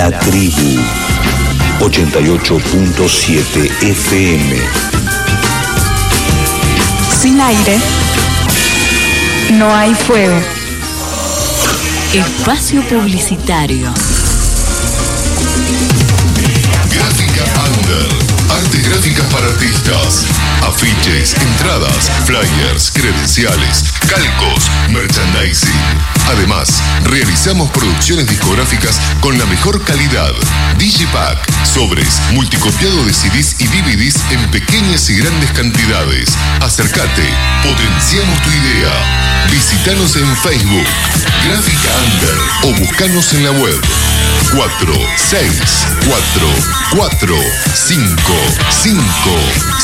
La tribu 88.7 FM. Sin aire, no hay fuego. Espacio publicitario. Gráfica Under. Artes gráficas para artistas. Afiches, entradas, flyers, credenciales, calcos, merchandising. Además, realizamos producciones discográficas con la mejor calidad. Digipack, sobres, multicopiado de CDs y DVDs en pequeñas y grandes cantidades. Acércate, potenciamos tu idea. Visítanos en Facebook, Gráfica Under o buscanos en la web 4 6 4 4 5 5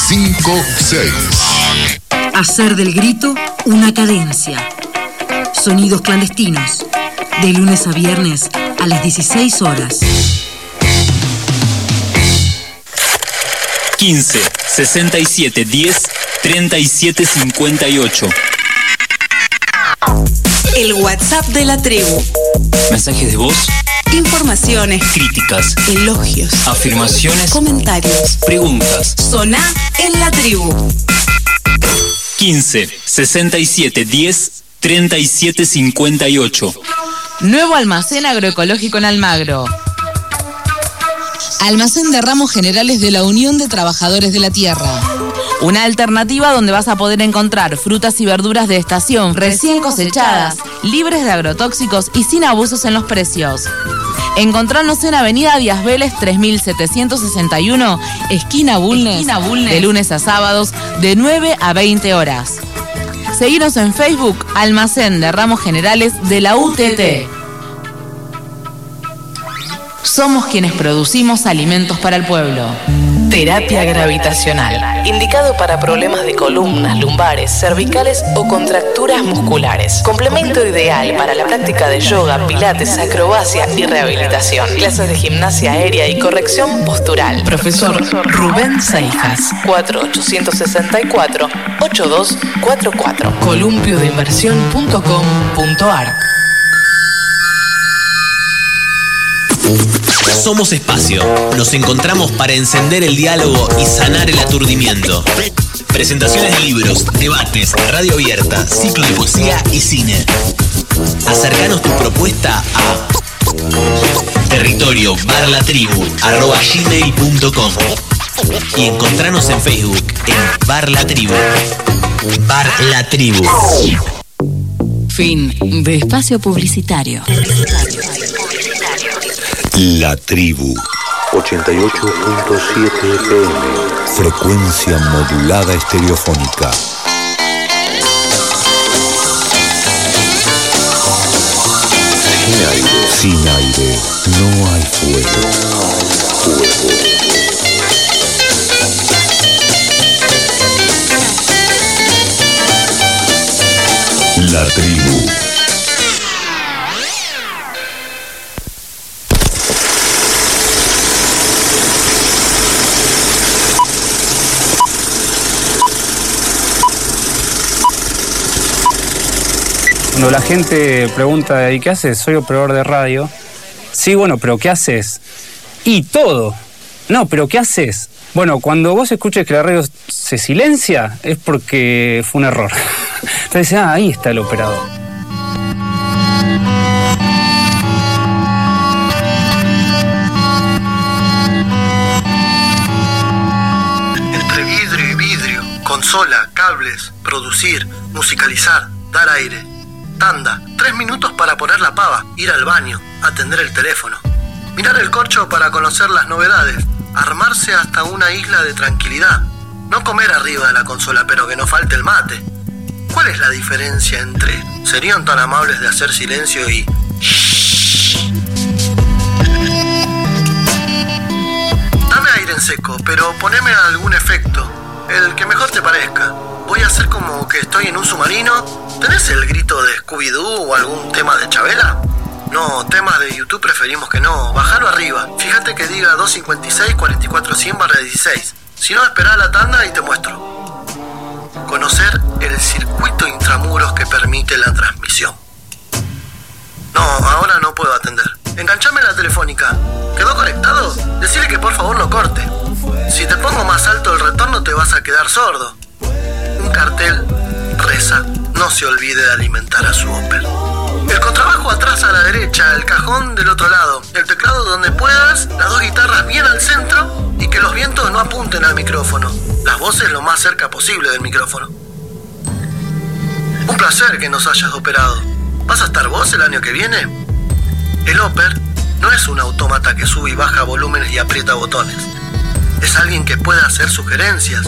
5 6 Hacer del grito una cadencia. Sonidos clandestinos. De lunes a viernes a las 16 horas. 15 67 10 37 58. El WhatsApp de la tribu. Mensajes de voz, Informaciones, críticas, elogios, afirmaciones, comentarios. preguntas. Soná en la tribu. 15 67 10 37 58. Nuevo almacén agroecológico en Almagro. Almacén de ramos generales de la Unión de Trabajadores de la Tierra. Una alternativa donde vas a poder encontrar frutas y verduras de estación recién cosechadas, libres de agrotóxicos y sin abusos en los precios. Encontrarnos en Avenida Díaz Vélez 3761, esquina Bulnes, Esquina Bulnes. de lunes a sábados, de 9 a 20 horas. Seguinos en Facebook, Almacén de Ramos Generales de la UTT. Somos quienes producimos alimentos para el pueblo. Terapia gravitacional. Indicado para problemas de columnas, lumbares, cervicales o contracturas musculares. Complemento ideal para la práctica de yoga, pilates, acrobacia y rehabilitación. Clases de gimnasia aérea y corrección postural. Profesor Rubén Seijas. 4864-8244. columpioinversión.com.ar Somos espacio. Nos encontramos para encender el diálogo y sanar el aturdimiento. Presentaciones de libros, debates, radio abierta, ciclo de poesía y cine. Acercanos tu propuesta a territorio gmail.com y encontranos en Facebook en Bar La Tribu. Bar La Tribu. Fin de espacio publicitario. La tribu 88.7 FM. Frecuencia modulada estereofónica. Sin aire. Sin aire. No hay fuego. Fuego. La tribu. Cuando la gente pregunta, ¿y qué haces? Soy operador de radio. Sí, bueno, pero ¿qué haces? Y todo. No, pero ¿qué haces? Bueno, cuando vos escuches que la radio se silencia, es porque fue un error. Entonces, ah, ahí está el operador. Entre vidrio y vidrio, consola, cables, producir, musicalizar, dar aire. Tanda, tres minutos para poner la pava, ir al baño, atender el teléfono. Mirar el corcho para conocer las novedades, armarse hasta una isla de tranquilidad. No comer arriba de la consola, pero que no falte el mate. ¿Cuál es la diferencia entre serían tan amables de hacer silencio y... Dame aire en seco, pero poneme algún efecto, el que mejor te parezca. Voy a hacer como que estoy en un submarino. ¿Tenés el grito de Scooby-Doo o algún tema de Chabela? No, temas de YouTube preferimos que no. Bajalo arriba. Fíjate que diga 256 44 100 barra 16. Si no, espera la tanda y te muestro. Conocer el circuito intramuros que permite la transmisión. No, ahora no puedo atender. enganchame la telefónica. ¿Quedó conectado? Decile que por favor lo corte. Si te pongo más alto el retorno te vas a quedar sordo. Un cartel reza, no se olvide de alimentar a su Opel. El contrabajo atrás a la derecha, el cajón del otro lado, el teclado donde puedas, las dos guitarras bien al centro y que los vientos no apunten al micrófono. Las voces lo más cerca posible del micrófono. Un placer que nos hayas operado. ¿Vas a estar vos el año que viene? El Oper no es un autómata que sube y baja volúmenes y aprieta botones. Es alguien que puede hacer sugerencias,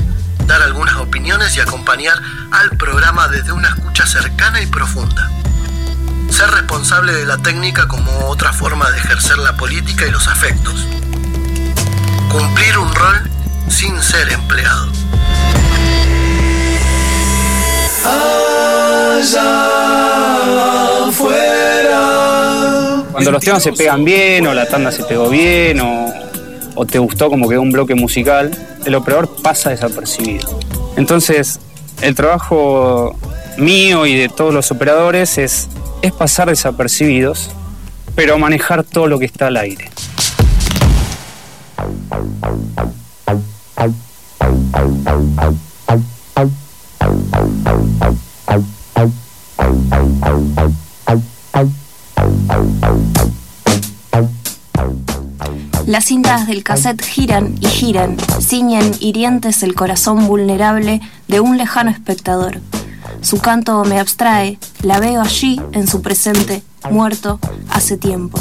dar algunas opiniones y acompañar al programa desde una escucha cercana y profunda. Ser responsable de la técnica como otra forma de ejercer la política y los afectos. Cumplir un rol sin ser empleado. Cuando los temas se pegan bien, o la tanda se pegó bien, o, o te gustó como quedó un bloque musical, el operador pasa desapercibido. Entonces, el trabajo mío y de todos los operadores es, es pasar desapercibidos, pero manejar todo lo que está al aire. Las cintas del cassette giran y giran, ciñen hirientes el corazón vulnerable de un lejano espectador. Su canto me abstrae, la veo allí en su presente, muerto hace tiempo.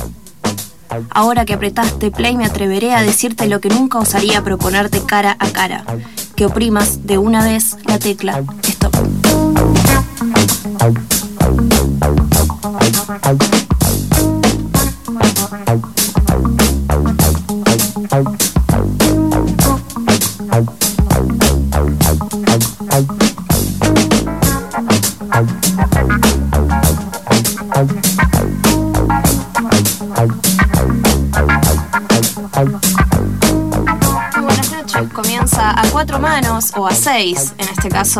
Ahora que apretaste play me atreveré a decirte lo que nunca osaría proponerte cara a cara, que oprimas de una vez la tecla stop. O a seis, en este caso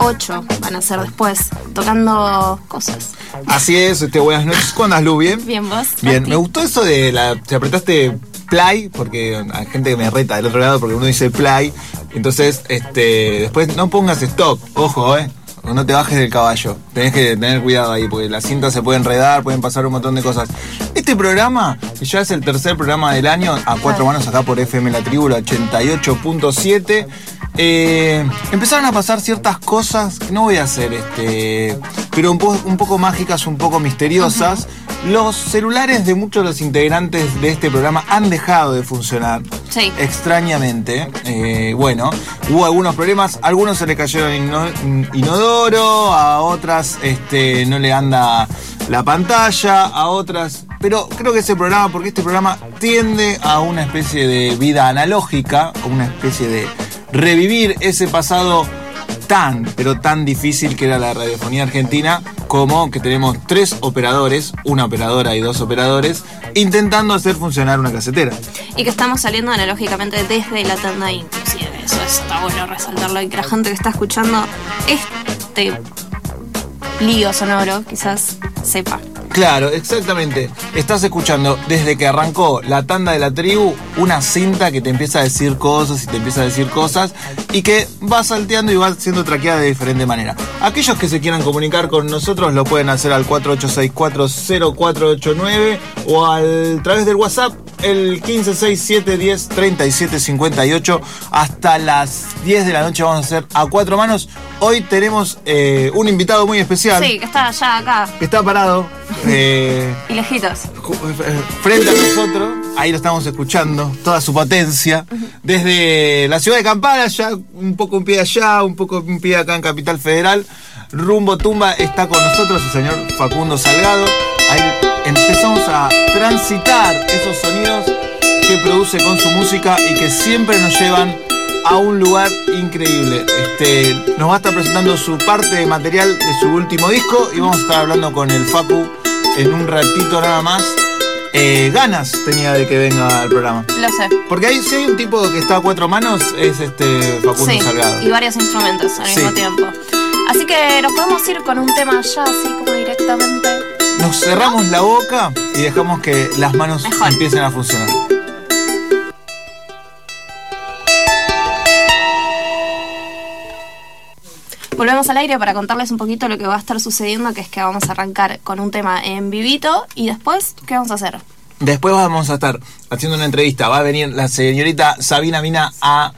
ocho van a ser después, tocando cosas. Así es, este, buenas noches. ¿Cómo andas, Lu? ¿Bien? Bien, vos. Bien, Mati? me gustó eso de la. Te apretaste play, porque hay gente que me reta del otro lado porque uno dice play. Entonces, este, después no pongas stop, ojo, eh. No te bajes del caballo. Tenés que tener cuidado ahí, porque las cintas se pueden enredar, pueden pasar un montón de cosas. Este programa, que ya es el tercer programa del año, a cuatro manos acá por FM La Tribu, la 88.7. eh, empezaron a pasar ciertas cosas no voy a hacer, este, pero un, po- un poco mágicas, un poco misteriosas. Los celulares de muchos de los integrantes de este programa han dejado de funcionar. Sí. Extrañamente. Eh, bueno, hubo algunos problemas. Algunos se le cayeron ino- inodoro, a otras este, no le anda la pantalla, a otras. Pero creo que ese programa, porque este programa tiende a una especie de vida analógica, una especie de revivir ese pasado tan, pero tan difícil que era la radiofonía argentina, como que tenemos tres operadores, una operadora y dos operadores, intentando hacer funcionar una casetera. Y que estamos saliendo analógicamente desde la tanda inclusive. Eso está bueno resaltarlo y que la gente que está escuchando este lío sonoro quizás sepa. Claro, exactamente. Estás escuchando desde que arrancó la tanda de la tribu una cinta que te empieza a decir cosas y te empieza a decir cosas y que va salteando y va siendo traqueada de diferente manera. Aquellos que se quieran comunicar con nosotros lo pueden hacer al 48640489 o al través del WhatsApp el 1567103758 hasta las 10 de la noche vamos a hacer a cuatro manos. Hoy tenemos eh, un invitado muy especial Sí, que está allá acá que está parado eh, y lejitos. frente a nosotros. Ahí lo estamos escuchando, toda su potencia. Desde la ciudad de Campana, ya un poco un pie allá, un poco un pie acá en Capital Federal. Rumbo Tumba está con nosotros el señor Facundo Salgado. Ahí empezamos a transitar esos sonidos que produce con su música y que siempre nos llevan a un lugar increíble. Este, nos va a estar presentando su parte de material de su último disco y vamos a estar hablando con el Facu en un ratito nada más. Eh, ganas tenía de que venga al programa. Lo sé. Porque ahí si hay un tipo que está a cuatro manos, es este Facundo Sí, Salgado. y varios instrumentos al Sí. mismo tiempo. Así que nos podemos ir con un tema ya así como directamente. Nos cerramos la boca y dejamos que las manos empiecen a funcionar. Volvemos al aire para contarles un poquito lo que va a estar sucediendo, que es que vamos a arrancar con un tema en vivito y después, ¿qué vamos a hacer? Después vamos a estar haciendo una entrevista. Va a venir la señorita Sabina Mina a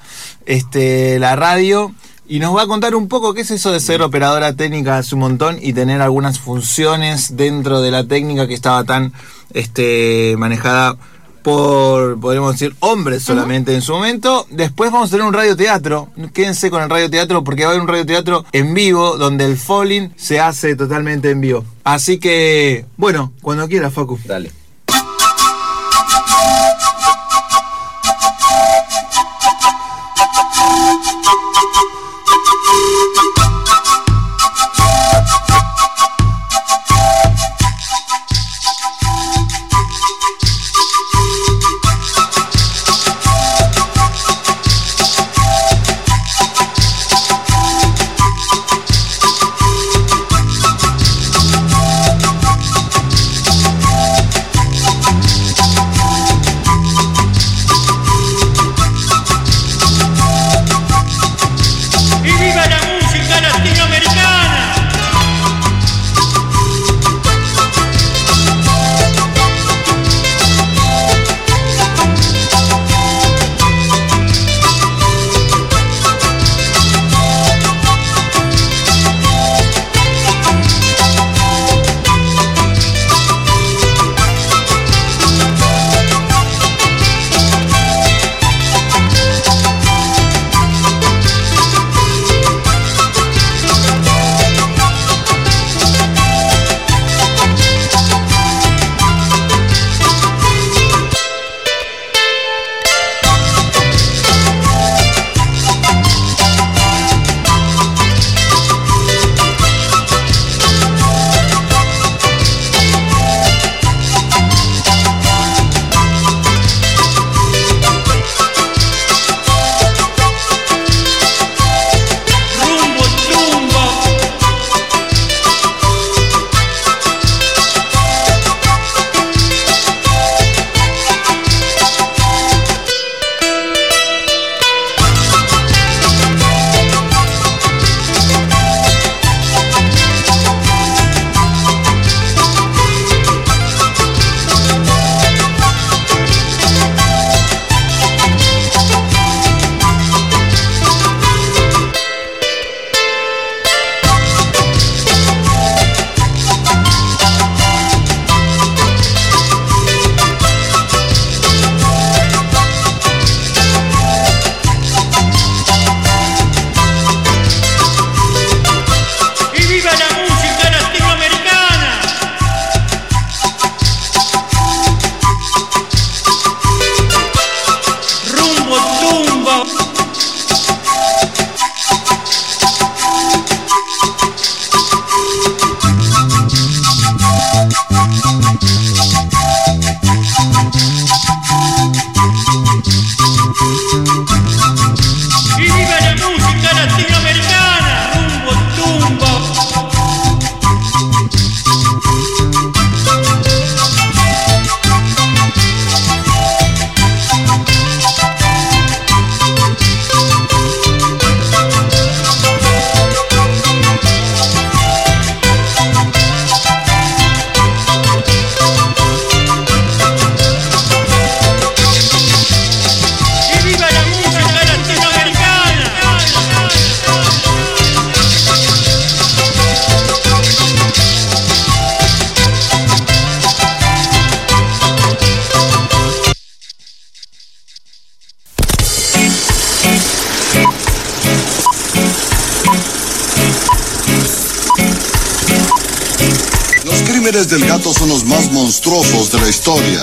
este, la radio y nos va a contar un poco qué es eso de ser operadora técnica hace un montón y tener algunas funciones dentro de la técnica que estaba tan este, manejada por, podríamos decir, hombres solamente en su momento. Después vamos a tener un radioteatro. Quédense con el radioteatro porque va a haber un radioteatro en vivo donde el falling se hace totalmente en vivo. Así que, bueno, cuando quiera, Facu. Dale.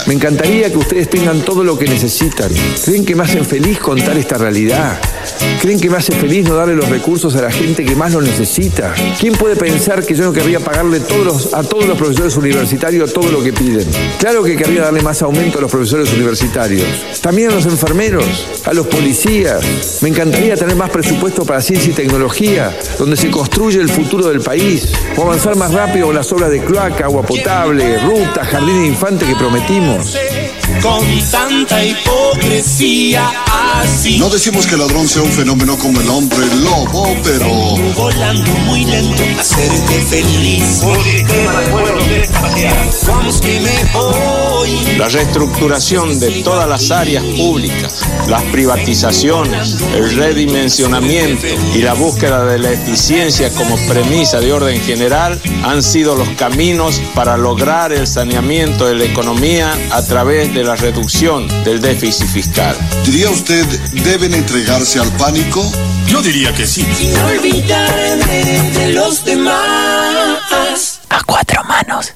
Me encantaría que ustedes tengan todo lo que necesitan. ¿Creen que me hacen feliz contar esta realidad? ¿Creen que me hace feliz no darle los recursos a la gente que más lo necesita? ¿Quién puede pensar que yo no querría pagarle a todos los profesores universitarios todo lo que piden? Claro que querría darle más aumento a los profesores universitarios. También a los enfermeros, a los policías. Me encantaría tener más presupuesto para ciencia y tecnología, donde se construye el futuro del país. O avanzar más rápido con las obras de cloaca agua potable, rutas, jardín de infante que prometimos. Con tanta hipocresía así. No decimos que el ladrón sea un fenómeno como el hombre lobo, pero Volando muy lento, hacerte feliz. Vamos que me voy. La reestructuración de todas las áreas públicas, las privatizaciones, el redimensionamiento y la búsqueda de la eficiencia como premisa de orden general han sido los caminos para lograr el saneamiento de la economía a través de la reducción del déficit fiscal. ¿diría usted deben entregarse al pánico? Yo diría que sí. Sin olvidarme de los demás. A cuatro manos.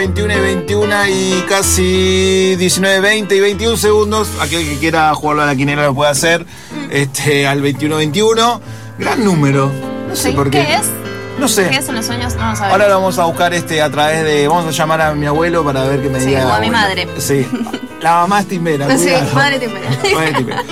21 y 21 y casi 19, 20 y 21 segundos. Aquel que quiera jugarlo a la quinera lo puede hacer. Este, al 21, 21. Gran número. No sé Sí, por qué. ¿Qué es? No sé. ¿Qué es en los sueños? No lo sabemos. Ahora lo vamos a buscar este a través de. Vamos a llamar a mi abuelo para ver qué me Sí, diga. o a mi madre. Sí. La mamá es timbera. Sí, cuidado. madre timbera. Madre timbera.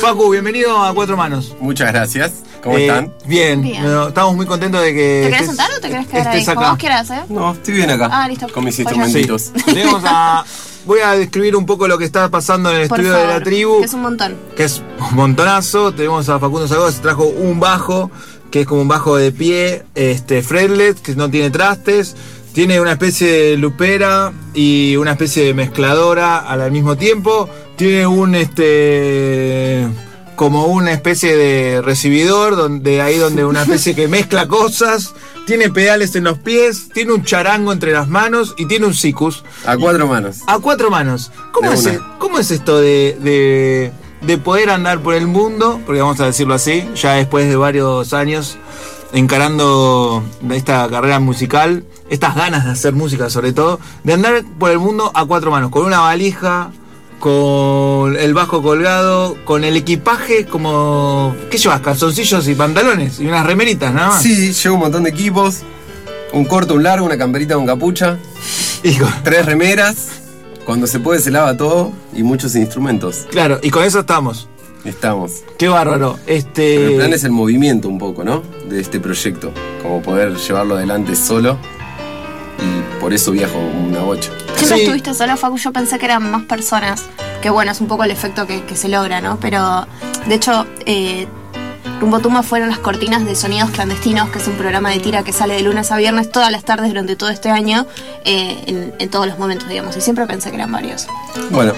Facu, bienvenido a Cuatro Manos. Muchas gracias. ¿Cómo Eh, están? Bien. Bien. Bueno, estamos muy contentos de que. ¿Te querés estés- sentar quedar ahí? estés Como acá. vos quieras, ¿eh? No, estoy bien acá. Ah, listo. Con mis Pues instrumentitos. Tenemos a- voy a describir un poco lo que está pasando en el Por estudio de la tribu, que es un montón. que es un montonazo. Tenemos a Facundo Salgado, se trajo un bajo, que es como un bajo de pie, este, fretless, que no tiene trastes. Tiene una especie de lupera y una especie de mezcladora al mismo tiempo. Tiene un este como una especie de recibidor donde ahí donde una especie que mezcla cosas. Tiene pedales en los pies, tiene un charango entre las manos y tiene un sicus. A cuatro manos. A cuatro manos. ¿Cómo, De es, una. cómo es esto de, de, de poder andar por el mundo? Porque vamos a decirlo así, ya después de varios años encarando esta carrera musical, estas ganas de hacer música sobre todo, de andar por el mundo a cuatro manos, con una valija, con el bajo colgado, con el equipaje como... ¿Qué llevas? Calzoncillos y pantalones y unas remeritas nada más. Sí, llevo un montón de equipos. Un corto, un largo, una camperita con capucha. Tres remeras. Cuando se puede se lava todo. Y muchos instrumentos. Claro, y con eso estamos. Estamos. Qué bárbaro. Este... Pero el plan es el movimiento un poco, ¿no? De este proyecto. Como poder llevarlo adelante solo. Y por eso viajo una bocha. Siempre estuviste solo, Facu. Yo pensé que eran más personas. Que bueno, es un poco el efecto que, que se logra, ¿no? Pero de hecho, eh, Rumbo Tumba fueron las cortinas de Sonidos Clandestinos, que es un programa de tira que sale de lunes a viernes todas las tardes durante todo este año, eh, en, en todos los momentos, digamos. Y siempre pensé que eran varios. Bueno,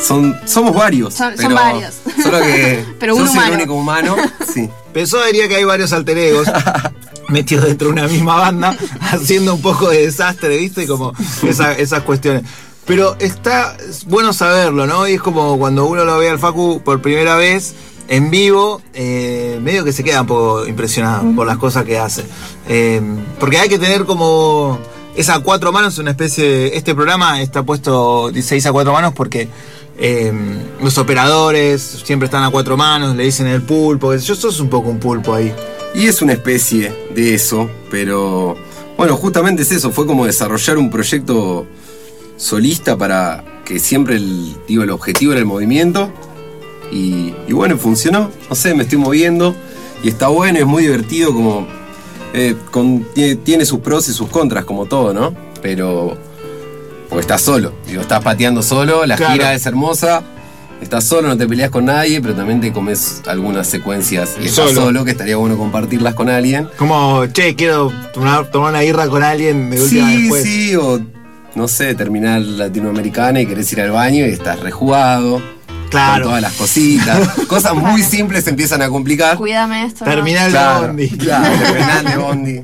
son, somos varios. Son- son pero varios. Solo que Pero un humano. el único humano. Sí. Pensó diría que hay varios alter egos metidos dentro de una misma banda, haciendo un poco de desastre, ¿viste? Como esa- esas cuestiones. Pero está bueno saberlo, ¿no? Y es como cuando uno lo ve al Facu por primera vez en vivo, eh, medio que se queda un poco impresionado por las cosas que hace. Eh, porque hay que tener como esa cuatro manos, una especie de... Este programa está puesto 16 a cuatro manos porque eh, los operadores siempre están a cuatro manos, le dicen el pulpo, yo sos un poco un pulpo ahí. Y es una especie de eso, pero bueno, justamente es eso, fue como desarrollar un proyecto solista para que siempre el, digo, el objetivo era el movimiento y, y bueno, funcionó, no sé, me estoy moviendo y está bueno, es muy divertido como... eh, con- tiene, sus pros y sus contras como todo, ¿no? Pero... Porque estás solo, digo, estás pateando solo, la Claro. gira es hermosa, estás solo, no te peleas con nadie, pero también te comes algunas secuencias y estás Solo. solo, que estaría bueno compartirlas con alguien. Como, che, quiero tomar, tomar una guirra con alguien de última Sí, después. sí, o no sé, terminal latinoamericana y querés ir al baño y estás rejugado. Claro. Con todas las cositas. Cosas muy simples se empiezan a complicar. Cuídame esto. ¿no? Terminal Claro, de Bondi. Claro, terminal de Bondi.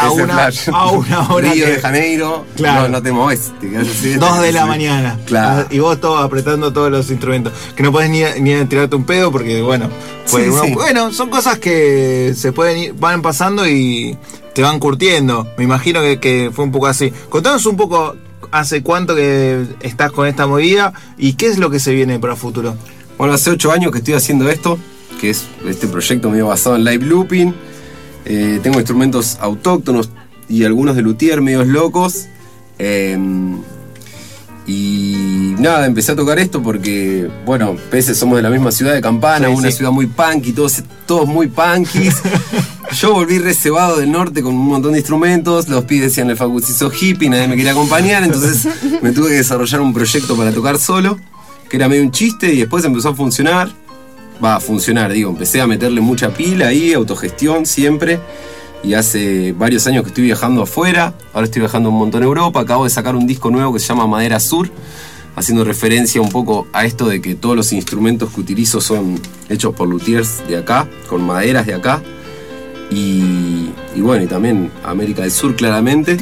A una, flash. a una hora. Río que- de Janeiro. Claro. No, no te moves. te quedás así, Dos de la mañana. Claro. Y vos todo apretando todos los instrumentos. Que no podés ni, ni tirarte un pedo porque, bueno, pues Sí, uno- sí. bueno, son cosas que se pueden ir, van pasando y te van curtiendo. Me imagino que, que fue un poco así. Contanos un poco hace cuánto que estás con esta movida y qué es lo que se viene para el futuro. Bueno, hace ocho años que estoy haciendo esto, que es este proyecto medio basado en live looping. Eh, tengo instrumentos autóctonos y algunos de luthier medios locos. Eh, y nada, empecé a tocar esto porque, bueno, pese somos de la misma ciudad de Campana, Sí, una sí. ciudad muy punky, todos, todos muy punkis. Yo volví reservado del norte con un montón de instrumentos, los pibes decían el Facu se hizo hippie, nadie me quería acompañar, entonces me tuve que desarrollar un proyecto para tocar solo, que era medio un chiste y después empezó a funcionar. Va a funcionar, digo, empecé a meterle mucha pila ahí, autogestión siempre. Y hace varios años que estoy viajando afuera, ahora estoy viajando un montón a Europa, acabo de sacar un disco nuevo que se llama Madera Sur, haciendo referencia un poco a esto de que todos los instrumentos que utilizo son hechos por luthiers de acá, con maderas de acá. Y, y bueno, y también América del Sur claramente.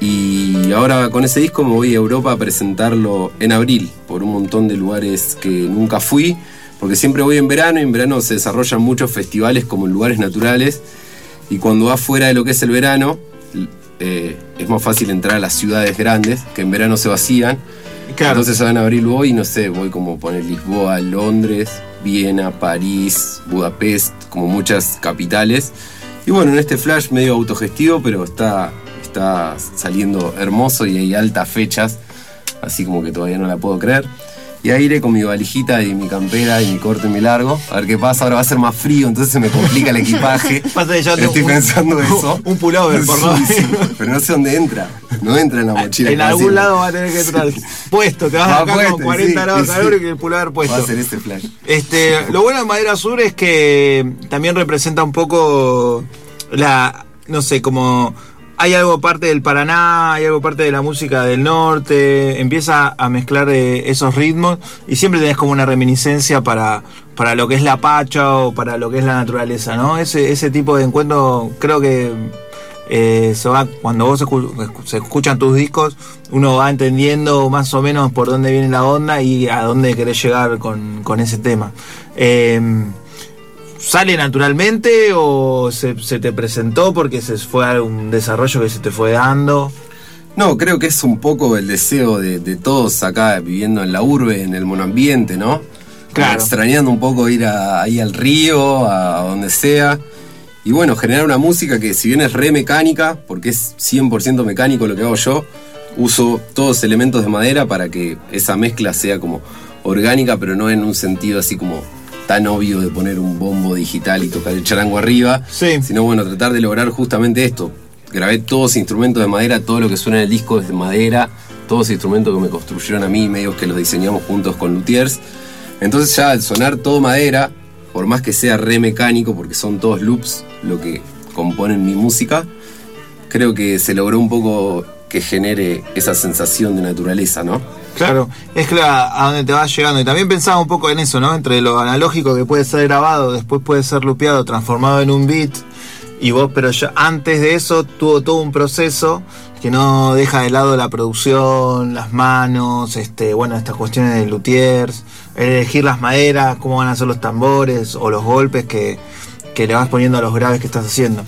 Y ahora con ese disco me voy a Europa a presentarlo en abril, por un montón de lugares que nunca fui, porque siempre voy en verano y en verano se desarrollan muchos festivales como en lugares naturales. Y cuando vas fuera de lo que es el verano, eh, es más fácil entrar a las ciudades grandes, que en verano se vacían. Entonces ahora en abril voy y no sé, voy como poner Lisboa, Londres, Viena, París, Budapest, como muchas capitales. Y bueno, en este flash medio autogestivo, pero está, está saliendo hermoso y hay altas fechas, así como que todavía no la puedo creer. Y ahí iré con mi valijita y mi campera y mi corto y mi largo. A ver qué pasa, ahora va a ser más frío, entonces se me complica el equipaje. Pasa que ya tengo Estoy un- pensando eso. Un pullover, por favor. sí, pero no sé dónde entra. No entra en la mochila. En algún lado va a tener que entrar puesto, te vas Va acá puesto, con 40 sí, grados de calor y que el pullover puesto. Va a ser este flash. Este, lo bueno de Madera Sur es que también representa un poco la, no sé, como hay algo parte del Paraná, hay algo parte de la música del norte, empieza a mezclar eh, esos ritmos y siempre tenés como una reminiscencia para, para lo que es la pacha o para lo que es la naturaleza, ¿no? Ese, ese tipo de encuentro creo que eh, se va, cuando vos se escuchan tus discos, uno va entendiendo más o menos por dónde viene la onda y a dónde querés llegar con, con ese tema. Eh, ¿Sale naturalmente o se, se te presentó porque se fue un desarrollo que se te fue dando? No, creo que es un poco el deseo de, de todos acá viviendo en la urbe, en el monoambiente, ¿no? Claro. Extrañando un poco ir a- ahí al río, a, a donde sea. Y bueno, generar una música que si bien es re mecánica, porque es 100% mecánico lo que hago yo, uso todos elementos de madera para que esa mezcla sea como orgánica, pero no en un sentido así como tan obvio de poner un bombo digital y tocar el charango arriba, sino bueno, tratar de lograr justamente esto. Grabé todos instrumentos de madera, todo lo que suena en el disco es de madera, todos instrumentos que me construyeron a mí, medios que los diseñamos juntos con luthiers. Entonces ya al sonar todo madera, por más que sea re mecánico, porque son todos loops lo que componen mi música, creo que se logró un poco que genere esa sensación de naturaleza, ¿no? Claro, es que a, a donde te vas llegando. Y también pensaba un poco en eso, ¿no? Entre lo analógico que puede ser grabado, después puede ser lupeado, transformado en un beat. Y vos, pero ya antes de eso tuvo todo un proceso que no deja de lado la producción, las manos, este, bueno, estas cuestiones de luthiers, elegir las maderas, cómo van a ser los tambores o los golpes que, que le vas poniendo a los graves que estás haciendo.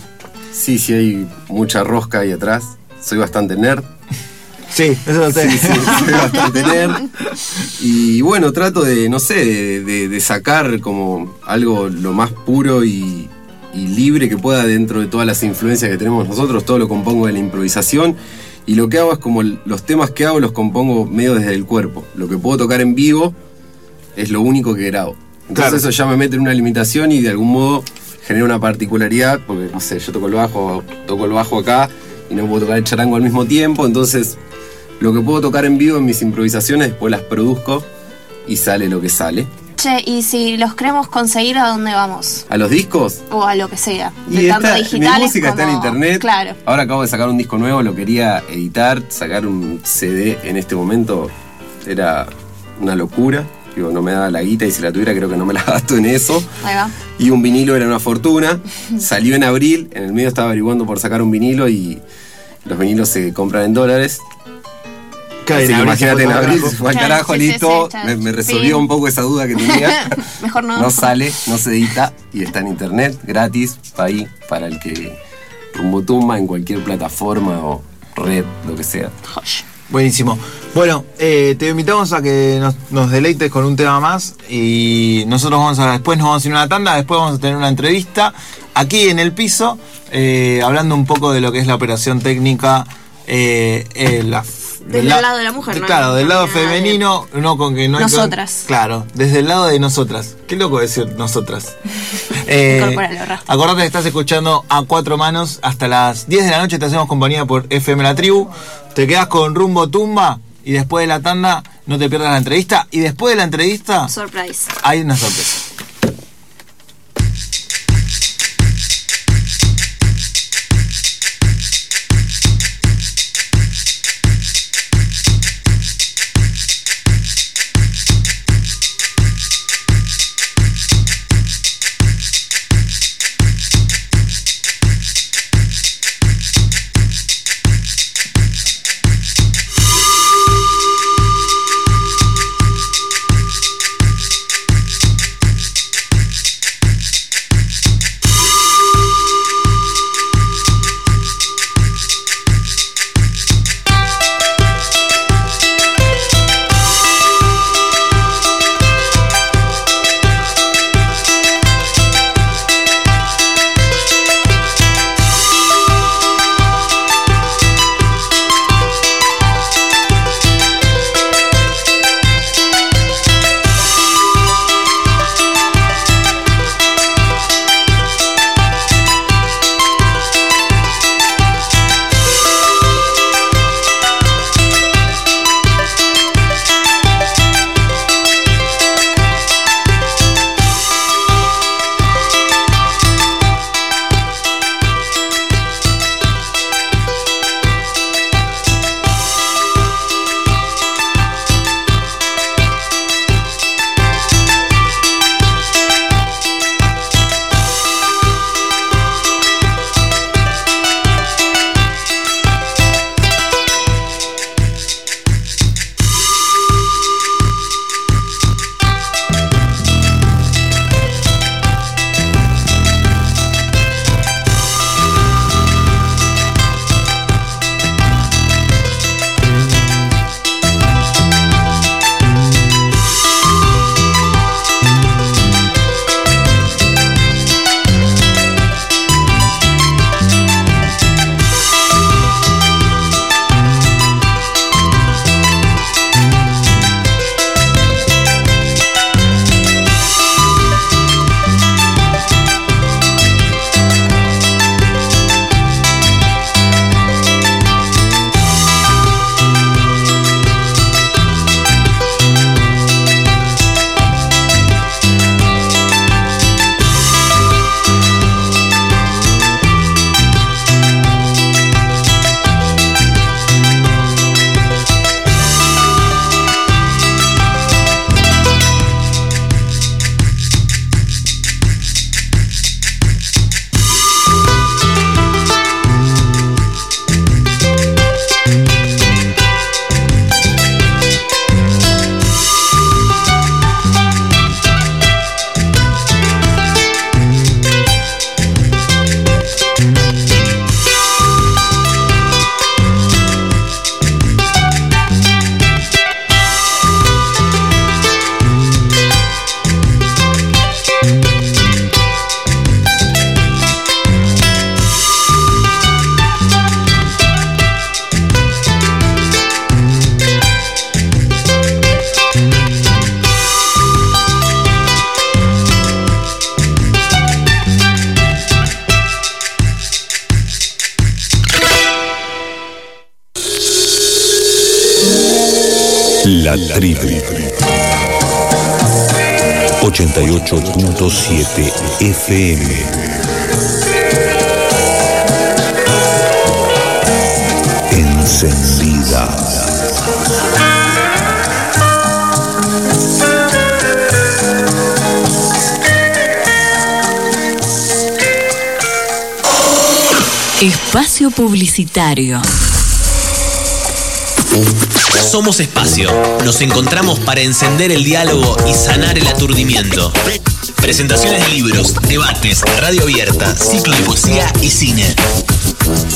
Sí, sí, hay mucha rosca ahí atrás. Soy bastante nerd. Sí, eso lo sé. Sí, sí, bastante nerd. Y bueno, trato de, no sé, de, de- de sacar como algo lo más puro y, y libre que pueda dentro de todas las influencias que tenemos nosotros. Todo lo compongo de la improvisación. Y lo que hago es como los temas que hago los compongo medio desde el cuerpo. Lo que puedo tocar en vivo es lo único que grabo. Entonces Claro. eso ya me mete en una limitación y de algún modo genera una particularidad, porque no sé, yo toco el bajo, toco el bajo acá y no puedo tocar el charango al mismo tiempo, entonces lo que puedo tocar en vivo en mis improvisaciones después las produzco y sale lo que sale. Che, y si los queremos conseguir, ¿a dónde vamos? ¿A los discos? O a lo que sea. Y De tanto está- digitales mi música está en internet. Claro. Ahora acabo de sacar un disco nuevo, lo quería editar, sacar un CD en este momento era una locura. Digo, no me daba la guita y si la tuviera creo que no me la gasto en eso. Ahí va. Y un vinilo era una fortuna. Salió en abril, en el medio estaba averiguando por sacar un vinilo y los vinilos se compran en dólares. Imagínate, en abril carajo. se fue al Claro, carajo, sí, sí, listo. me, me resolvió Sí. un poco esa duda que tenía. Mejor no. No sale, no se edita y está en internet, gratis, ahí, para el que rumbo tumba en cualquier plataforma o red, lo que sea. Buenísimo. Bueno, eh, te invitamos a que nos, nos deleites con un tema más y nosotros vamos a después nos vamos a ir a una tanda, después vamos a tener una entrevista aquí en el piso, eh, hablando un poco de lo que es la operación técnica, eh, eh, la- Desde la- el lado de la mujer, ¿no? Claro, del lado de- femenino, no con que no hay Nosotras. claro, desde el lado de nosotras. Qué loco decir nosotras. Eh. Acordate que estás escuchando a cuatro manos hasta las 10 de la noche. Te hacemos compañía por FM La Tribu. Te quedas con rumbo tumba y después de la tanda no te pierdas la entrevista. Y después de la entrevista Surprise. hay una sorpresa. La tribu. 88.7 FM. Encendida. Espacio Publicitario. Somos Espacio. Nos encontramos para encender el diálogo y sanar el aturdimiento. Presentaciones de libros, debates, radio abierta, ciclo de poesía y cine.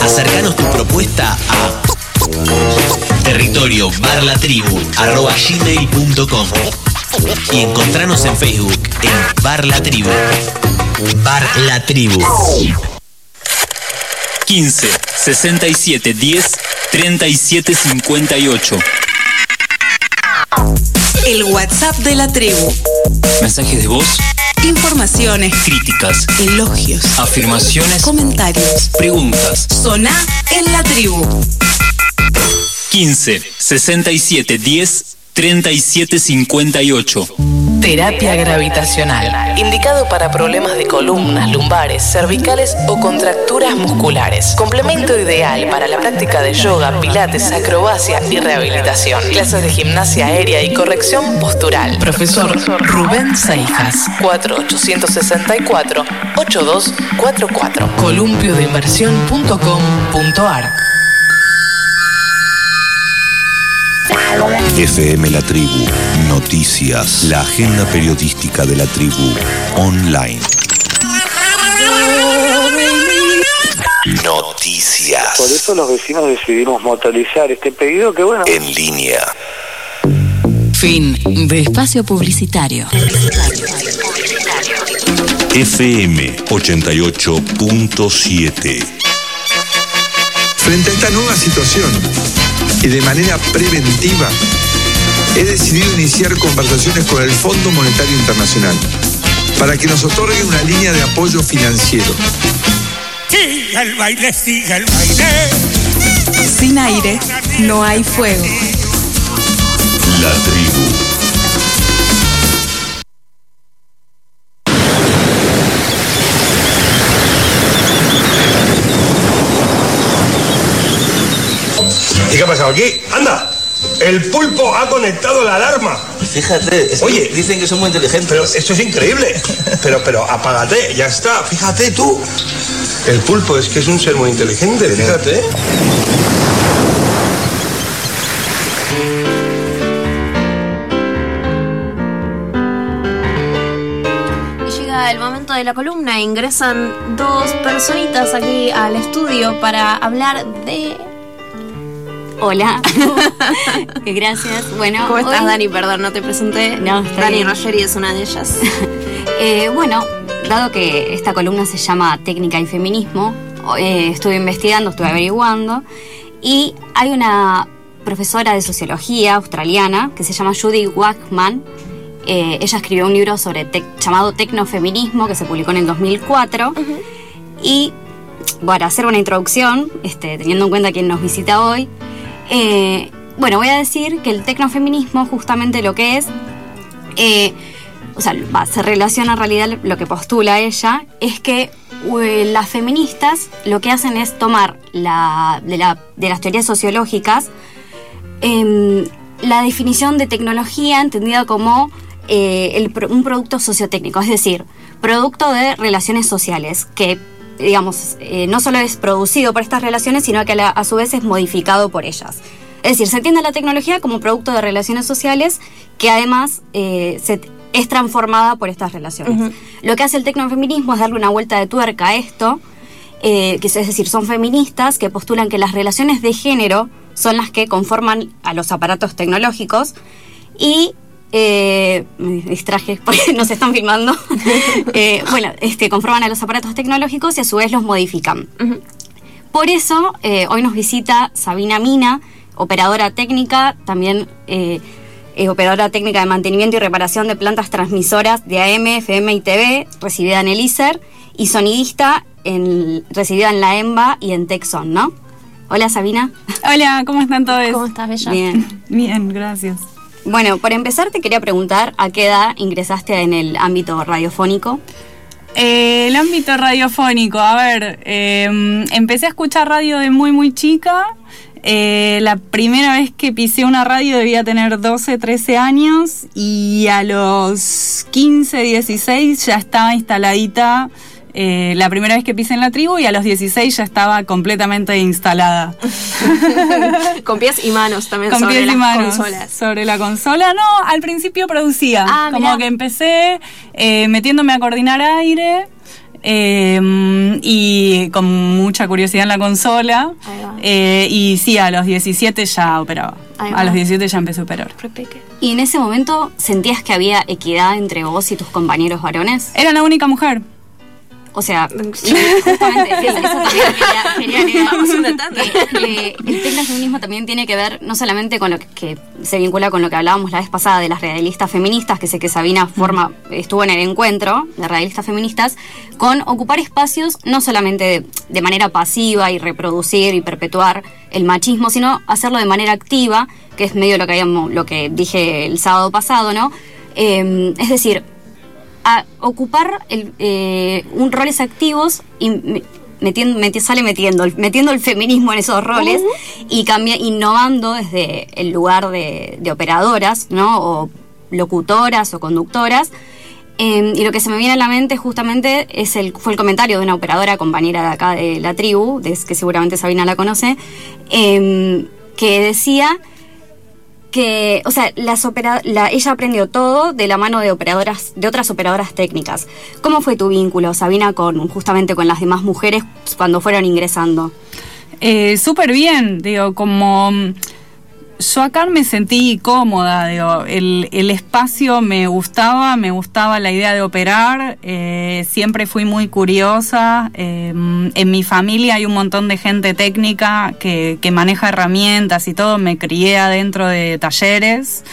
Acercanos tu propuesta a territorio y encontranos en Facebook en Bar La Tribu. Bar La Tribu. 15 67 10 37 58. El WhatsApp de la tribu. Mensajes de voz, Informaciones, críticas, elogios, afirmaciones, comentarios. preguntas. Soná en la tribu. 15 67 10 37 58. Terapia gravitacional. Indicado para problemas de columnas, lumbares, cervicales o contracturas musculares. Complemento ideal para la práctica de yoga, pilates, acrobacia y rehabilitación. Clases de gimnasia aérea y corrección postural. Profesor Rubén Seijas. 4864-8244. columpioinversión.com.ar FM La Tribu. Noticias. La agenda periodística de la tribu. Online. Noticias. Por eso los vecinos decidimos motorizar este pedido que bueno. En línea. Fin de espacio publicitario. FM 88.7. Frente a esta nueva situación y de manera preventiva, he decidido iniciar conversaciones con el Fondo Monetario Internacional para que nos otorgue una línea de apoyo financiero. Siga el baile, siga el baile. Sin aire no hay fuego. La tribu. ¿Y qué ha pasado aquí? ¡Anda! El pulpo ha conectado la alarma. Fíjate, es que Oye, dicen que son muy inteligentes. Pero esto es increíble. Pero, pero apágate, ya está. Fíjate tú. El pulpo es que es un ser muy inteligente, fíjate. Y llega el momento de la columna. Ingresan dos personitas aquí al estudio para hablar de. Hola. Gracias. Bueno, ¿Cómo estás, hoy- Dani? Perdón, no te presenté. No, Dani bien. Rogeri es una de ellas. Eh, bueno, dado que esta columna se llama Técnica y Feminismo, eh, estuve investigando, estuve averiguando, y hay una profesora de sociología australiana que se llama Judy Wachman. Eh, ella escribió un libro sobre tec- llamado Tecnofeminismo que se publicó en el 2004. Y para hacer una introducción, este, teniendo en cuenta quién nos visita hoy, eh, bueno, voy a decir que el tecnofeminismo justamente lo que es, eh, o sea, va, se relaciona en realidad lo que postula ella, es que eh, las feministas lo que hacen es tomar la, de, la- de las teorías sociológicas em, la definición de tecnología entendida como un producto sociotécnico, es decir, producto de relaciones sociales, que digamos, eh, no solo es producido por estas relaciones, sino que a, la- a su vez es modificado por ellas. Es decir, se entiende la tecnología como producto de relaciones sociales que además eh, se- es transformada por estas relaciones. Lo que hace el tecnofeminismo es darle una vuelta de tuerca a esto, eh, que es decir, son feministas que postulan que las relaciones de género son las que conforman a los aparatos tecnológicos y eh, me distraje porque nos están filmando. Eh, bueno, este, conforman a los aparatos tecnológicos y a su vez los modifican. Por eso, eh, hoy nos visita Sabina Mina, operadora técnica, también eh, eh, operadora técnica de mantenimiento y reparación de plantas transmisoras de AM, FM y TV, recibida en el ISER, y sonidista en, recibida en la EMBA y en Texon, ¿no? Hola Sabina. Hola, ¿cómo están todos? ¿Cómo estás, Bella? Bien, bien, gracias. Bueno, para empezar te quería preguntar a qué edad ingresaste en el ámbito radiofónico. Eh, el ámbito radiofónico, a ver, eh, empecé a escuchar radio de muy muy chica. Eh, la primera vez que pisé una radio debía tener 12, 13 años y a los 15, 16 ya estaba instaladita eh, la primera vez que pisé en la tribu y a los 16 ya estaba completamente instalada. Con pies y manos también Con sobre pies y las manos. consolas. Sobre la consola, no, al principio producía. Ah, como mirá. que empecé eh, metiéndome a coordinar aire. eh, y con mucha curiosidad en la consola. eh, y sí, a los 17 ya operaba. A los 17 ya empecé a operar. ¿Y en ese momento sentías que había equidad entre vos y tus compañeros varones? Era la única mujer. O sea, justamente eso también quería, quería el tecnofeminismo también tiene que ver no solamente con lo que, que se vincula con lo que hablábamos la vez pasada de las radialistas feministas, que sé que Sabina forma, estuvo en el encuentro de radialistas feministas, con ocupar espacios no solamente de, de manera pasiva y reproducir y perpetuar el machismo, sino hacerlo de manera activa, que es medio lo que habíamos, lo que dije el sábado pasado, ¿no? Eh, es decir, a ocupar el, eh, un roles activos y me- metiendo, meti- sale metiendo, metiendo el feminismo en esos roles y cambia, innovando desde el lugar de, de operadoras, ¿no? O locutoras o conductoras. Eh, y lo que se me viene a la mente justamente es el, fue el comentario de una operadora compañera de acá de la tribu, de- que seguramente Sabina la conoce, eh, que decía que, o sea, las opera- la- ella aprendió todo de la mano de operadoras, de otras operadoras técnicas. ¿Cómo fue tu vínculo, Sabina, con justamente con las demás mujeres cuando fueron ingresando? Eh, Súper bien, digo, como yo acá me sentí cómoda, digo, el, el espacio me gustaba, me gustaba la idea de operar, eh, siempre fui muy curiosa, eh, en mi familia hay un montón de gente técnica que, que maneja herramientas y todo, me crié adentro de talleres.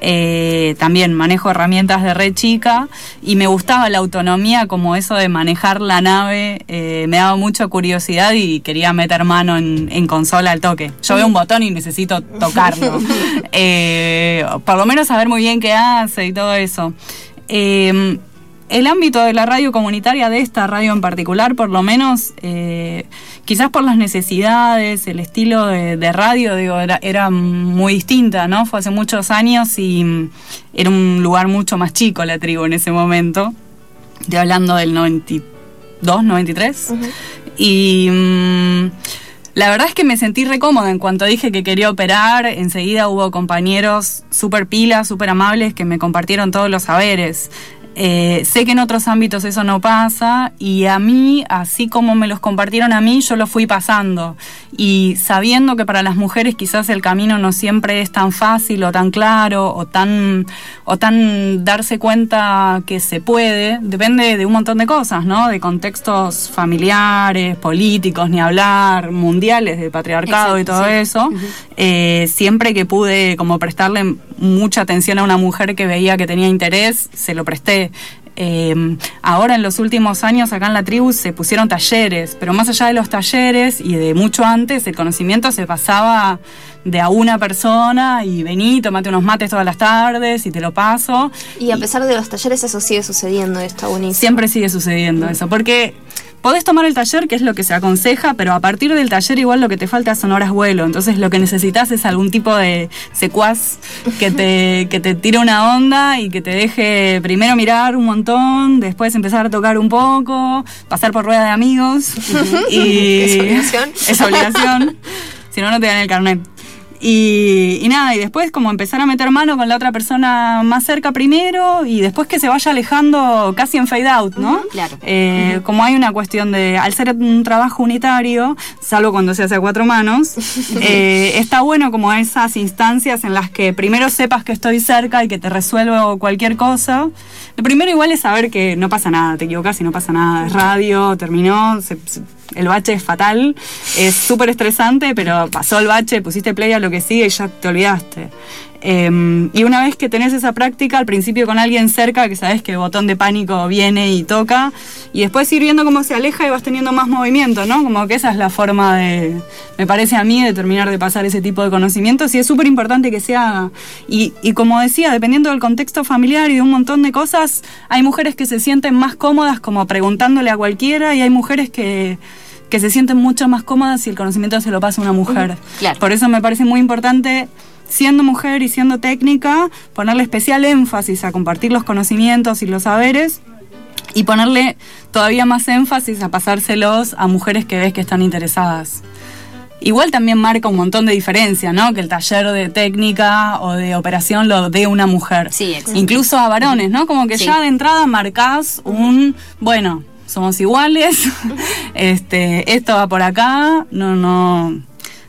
Eh, también manejo herramientas de re chica y me gustaba la autonomía como eso de manejar la nave, eh, me daba mucha curiosidad y quería meter mano en, en consola al toque. Yo veo un botón y necesito tocarlo. Eh, por lo menos saber muy bien qué hace y todo eso. Eh, el ámbito de la radio comunitaria, de esta radio en particular, por lo menos, eh, quizás por las necesidades, el estilo de, de radio, digo, era, era muy distinta, ¿no? Fue hace muchos años y mm, era un lugar mucho más chico la tribu en ese momento. Estoy hablando del 92, 93. Y mm, la verdad es que me sentí re cómoda en cuanto dije que quería operar. Enseguida hubo compañeros súper pilas, súper amables que me compartieron todos los saberes. Eh, sé que en otros ámbitos eso no pasa y a mí, así como me los compartieron a mí, yo lo fui pasando. Y sabiendo que para las mujeres quizás el camino no siempre es tan fácil o tan claro o tan, o tan darse cuenta que se puede, depende de un montón de cosas, ¿no? De contextos familiares, políticos, ni hablar, mundiales, de patriarcado y todo sí. eso. Eh, siempre que pude como prestarle mucha atención a una mujer que veía que tenía interés, se lo presté. Eh, ahora en los últimos años acá en la tribu se pusieron talleres, pero más allá de los talleres y de mucho antes, el conocimiento se pasaba de a una persona y vení, tomate unos mates todas las tardes y te lo paso. Y a pesar de los talleres, eso sigue sucediendo, está buenísimo. Siempre sigue sucediendo eso, porque podés tomar el taller, que es lo que se aconseja, pero a partir del taller igual lo que te falta son horas vuelo, entonces lo que necesitas es algún tipo de secuaz que te, que te tire una onda y que te deje primero mirar un montón, después empezar a tocar un poco, pasar por rueda de amigos. y ¿Es obligación? Es obligación, si no, no te dan el carnet. Y, y nada, y después como empezar a meter mano con la otra persona más cerca primero y después que se vaya alejando casi en fade out, ¿no? Claro. Eh, Como hay una cuestión de, al ser un trabajo unitario, salvo cuando se hace a cuatro manos, eh, está bueno como esas instancias en las que primero sepas que estoy cerca y que te resuelvo cualquier cosa. Lo primero igual es saber que no pasa nada, te equivocas y no pasa nada, es radio, terminó, se- se- el bache es fatal, es súper estresante, pero pasó el bache, pusiste play a lo que sigue y ya te olvidaste. Eh, y una vez que tenés esa práctica, al principio con alguien cerca, que sabes que el botón de pánico viene y toca, y después ir viendo cómo se aleja y vas teniendo más movimiento, ¿no? Como que esa es la forma de, me parece a mí, de terminar de pasar ese tipo de conocimientos, y es súper importante que se haga. Y, y como decía, dependiendo del contexto familiar y de un montón de cosas, hay mujeres que se sienten más cómodas como preguntándole a cualquiera, y hay mujeres que que se sienten mucho más cómodas si el conocimiento se lo pasa a una mujer. claro. Por eso me parece muy importante, siendo mujer y siendo técnica, ponerle especial énfasis a compartir los conocimientos y los saberes y ponerle todavía más énfasis a pasárselos a mujeres que ves que están interesadas. Igual también marca un montón de diferencia, ¿no? Que el taller de técnica o de operación lo dé una mujer. Sí, exacto. Incluso a varones, ¿no? Como que Sí. ya de entrada marcás un, bueno, somos iguales, este, esto va por acá, no, no,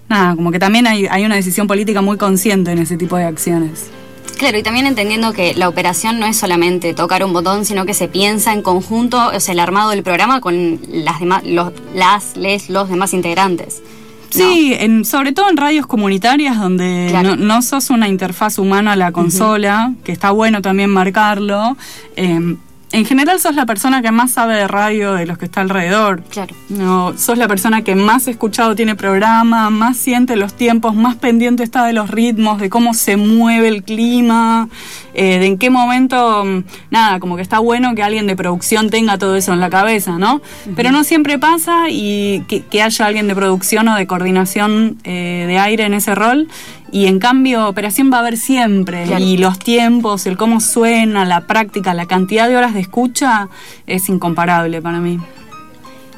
nada, como que también hay, hay una decisión política muy consciente en ese tipo de acciones. Claro, y también entendiendo que la operación no es solamente tocar un botón, sino que se piensa en conjunto, o sea, el armado del programa con las demás, los, las, les, los demás integrantes. Sí, en, sobre todo en radios comunitarias donde no, no sos una interfaz humana a la consola, que está bueno también marcarlo. eh, en general sos la persona que más sabe de radio de los que está alrededor. Claro. No, sos la persona que más escuchado tiene programa, más siente los tiempos, más pendiente está de los ritmos, de cómo se mueve el clima, eh, de en qué momento, mm, nada, como que está bueno que alguien de producción tenga todo eso en la cabeza, ¿no? Pero no siempre pasa y que, que haya alguien de producción o de coordinación eh, de aire en ese rol. Y en cambio, operación va a haber siempre. Claro. Y los tiempos, el cómo suena, la práctica, la cantidad de horas de escucha es incomparable para mí.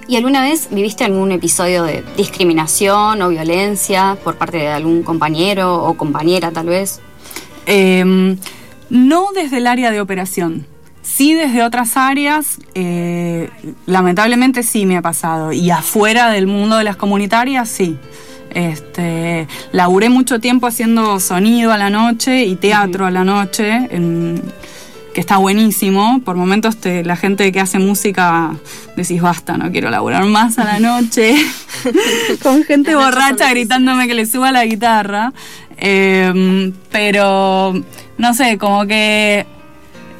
¿Y alguna vez viviste algún episodio de discriminación o violencia por parte de algún compañero o compañera tal vez? Eh, no desde el área de operación. Sí desde otras áreas, eh, lamentablemente sí me ha pasado. Y afuera del mundo de las comunitarias, sí. Este, laburé mucho tiempo haciendo sonido a la noche y teatro a la noche, en- que está buenísimo. Por momentos te- la gente que hace música decís, basta, no quiero laburar más a la noche. Con gente borracha gritándome que le suba la guitarra. Eh, pero, no sé, como que...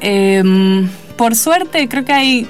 eh, por suerte creo que hay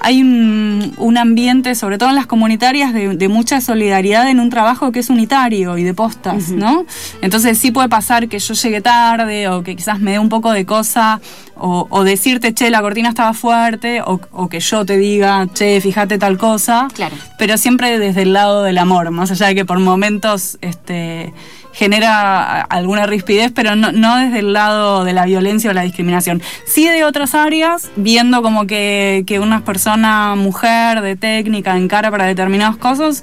hay un, un ambiente, sobre todo en las comunitarias, de, de mucha solidaridad en un trabajo que es unitario y de postas, ¿no? Entonces sí puede pasar que yo llegue tarde o que quizás me dé un poco de cosa o, o decirte, che, la cortina estaba fuerte o, o que yo te diga, che, fíjate tal cosa. Claro. Pero siempre desde el lado del amor, más allá de que por momentos este, genera alguna rispidez, pero no, desde el lado de la violencia o la discriminación. Sí de otras áreas, viendo como que, que una persona, mujer, de técnica, encara para determinadas cosas,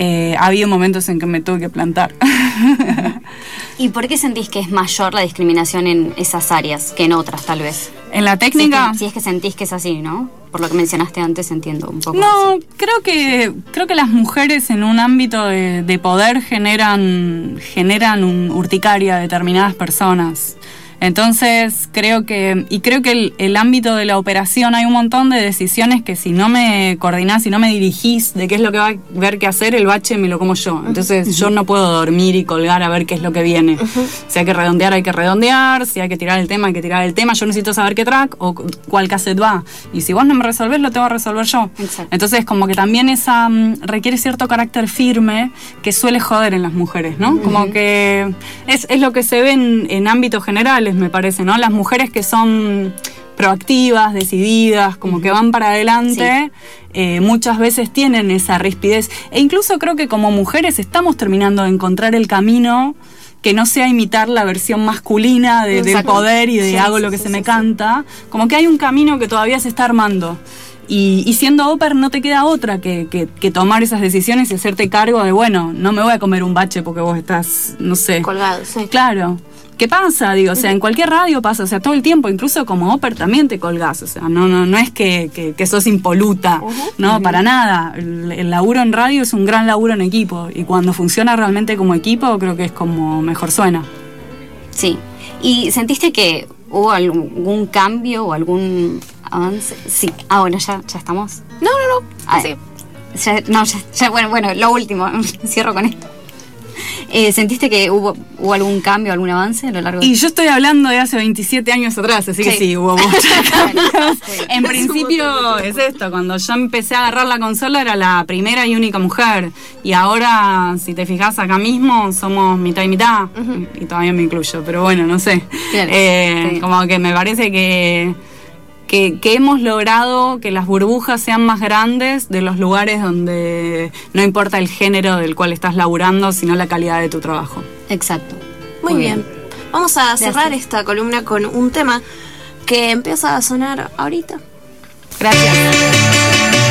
eh, ha habido momentos en que me tuve que plantar. ¿Y por qué sentís que es mayor la discriminación en esas áreas que en otras tal vez? En la técnica... Si es que, si es que sentís que es así, ¿no? Por lo que mencionaste antes entiendo un poco. No, creo que creo que las mujeres en un ámbito de, de poder generan generan un urticaria a determinadas personas. Entonces creo que y creo que el, el ámbito de la operación hay un montón de decisiones que si no me coordinás, si no me dirigís de qué es lo que va a ver qué hacer, el bache me lo como yo. Entonces yo no puedo dormir y colgar a ver qué es lo que viene. Si hay que redondear, hay que redondear. Si hay que tirar el tema, hay que tirar el tema. Yo necesito saber qué track o cu- cuál cassette va. Y si vos no me resolvés, lo tengo que resolver yo. Entonces, como que también esa mm, requiere cierto carácter firme que suele joder en las mujeres, ¿no? Como que es, es lo que se ve en, en ámbitos generales, me parece, ¿no? Las mujeres que son proactivas, decididas, como que van para adelante, eh, muchas veces tienen esa rispidez. E incluso creo que como mujeres estamos terminando de encontrar el camino que no sea imitar la versión masculina de- del poder y de Sí, hago lo que sí, se me canta. Como que hay un camino que todavía se está armando. Y, y siendo Oper no te queda otra que, que- que tomar esas decisiones y hacerte cargo de, bueno, no me voy a comer un bache porque vos estás, no sé. Colgado, sí. Claro. ¿Qué pasa? Digo, o sea, en cualquier radio pasa, o sea, todo el tiempo, incluso como Oper también te colgás, o sea, no, no, no es que, que, que sos impoluta, no, para nada. El, el laburo en radio es un gran laburo en equipo y cuando funciona realmente como equipo creo que es como mejor suena. Sí. ¿Y sentiste que hubo algún cambio o algún avance? Sí. Ah, bueno, ya, ya estamos. No, no, no. Ah, ya- no, ya, ya, bueno, bueno, lo último, cierro con esto. Eh, ¿Sentiste que hubo, hubo algún cambio, algún avance a lo largo de Y yo estoy hablando de hace 27 años atrás, así que Sí. sí, hubo muchos cambios. En principio es esto, cuando yo empecé a agarrar la consola era la primera y única mujer. Y ahora, si te fijas acá mismo, somos mitad y mitad. Y todavía me incluyo, pero bueno, no sé. Claro, Eh, sí. Como que me parece que, que, que hemos logrado que las burbujas sean más grandes de los lugares donde no importa el género del cual estás laburando, sino la calidad de tu trabajo. Exacto. Muy, Muy bien. Vamos a cerrar esta columna con un tema que empieza a sonar ahorita. Gracias.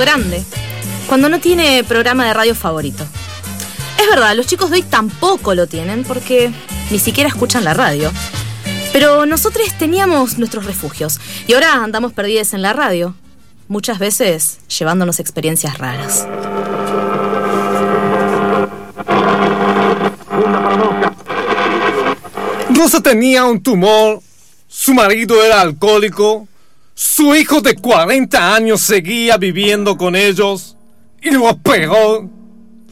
Grande cuando no tiene programa de radio favorito. Es verdad, los chicos de hoy tampoco lo tienen porque ni siquiera escuchan la radio. Pero nosotros teníamos nuestros refugios y ahora andamos perdidos en la radio, muchas veces llevándonos experiencias raras. Rosa tenía un tumor, su marido era alcohólico, su hijo de 40 años seguía viviendo con ellos y lo peor,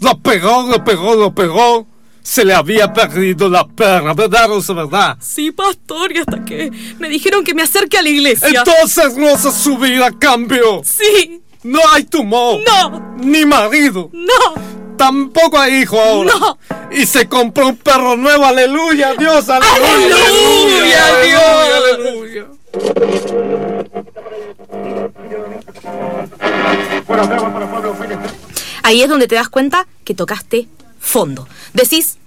lo peor, lo peor, lo peor, se le había perdido la perra, ¿verdad, Rosa, verdad? Sí, pastor, y hasta que me dijeron que me acerque a la iglesia. Entonces Rosa su vida cambió. Sí. No hay tumor. No. Ni marido. No. Tampoco hay hijo ahora. No. Y se compró un perro nuevo, aleluya, Dios, aleluya. Aleluya, aleluya, aleluya. Ahí es donde te das cuenta que tocaste fondo. Decís,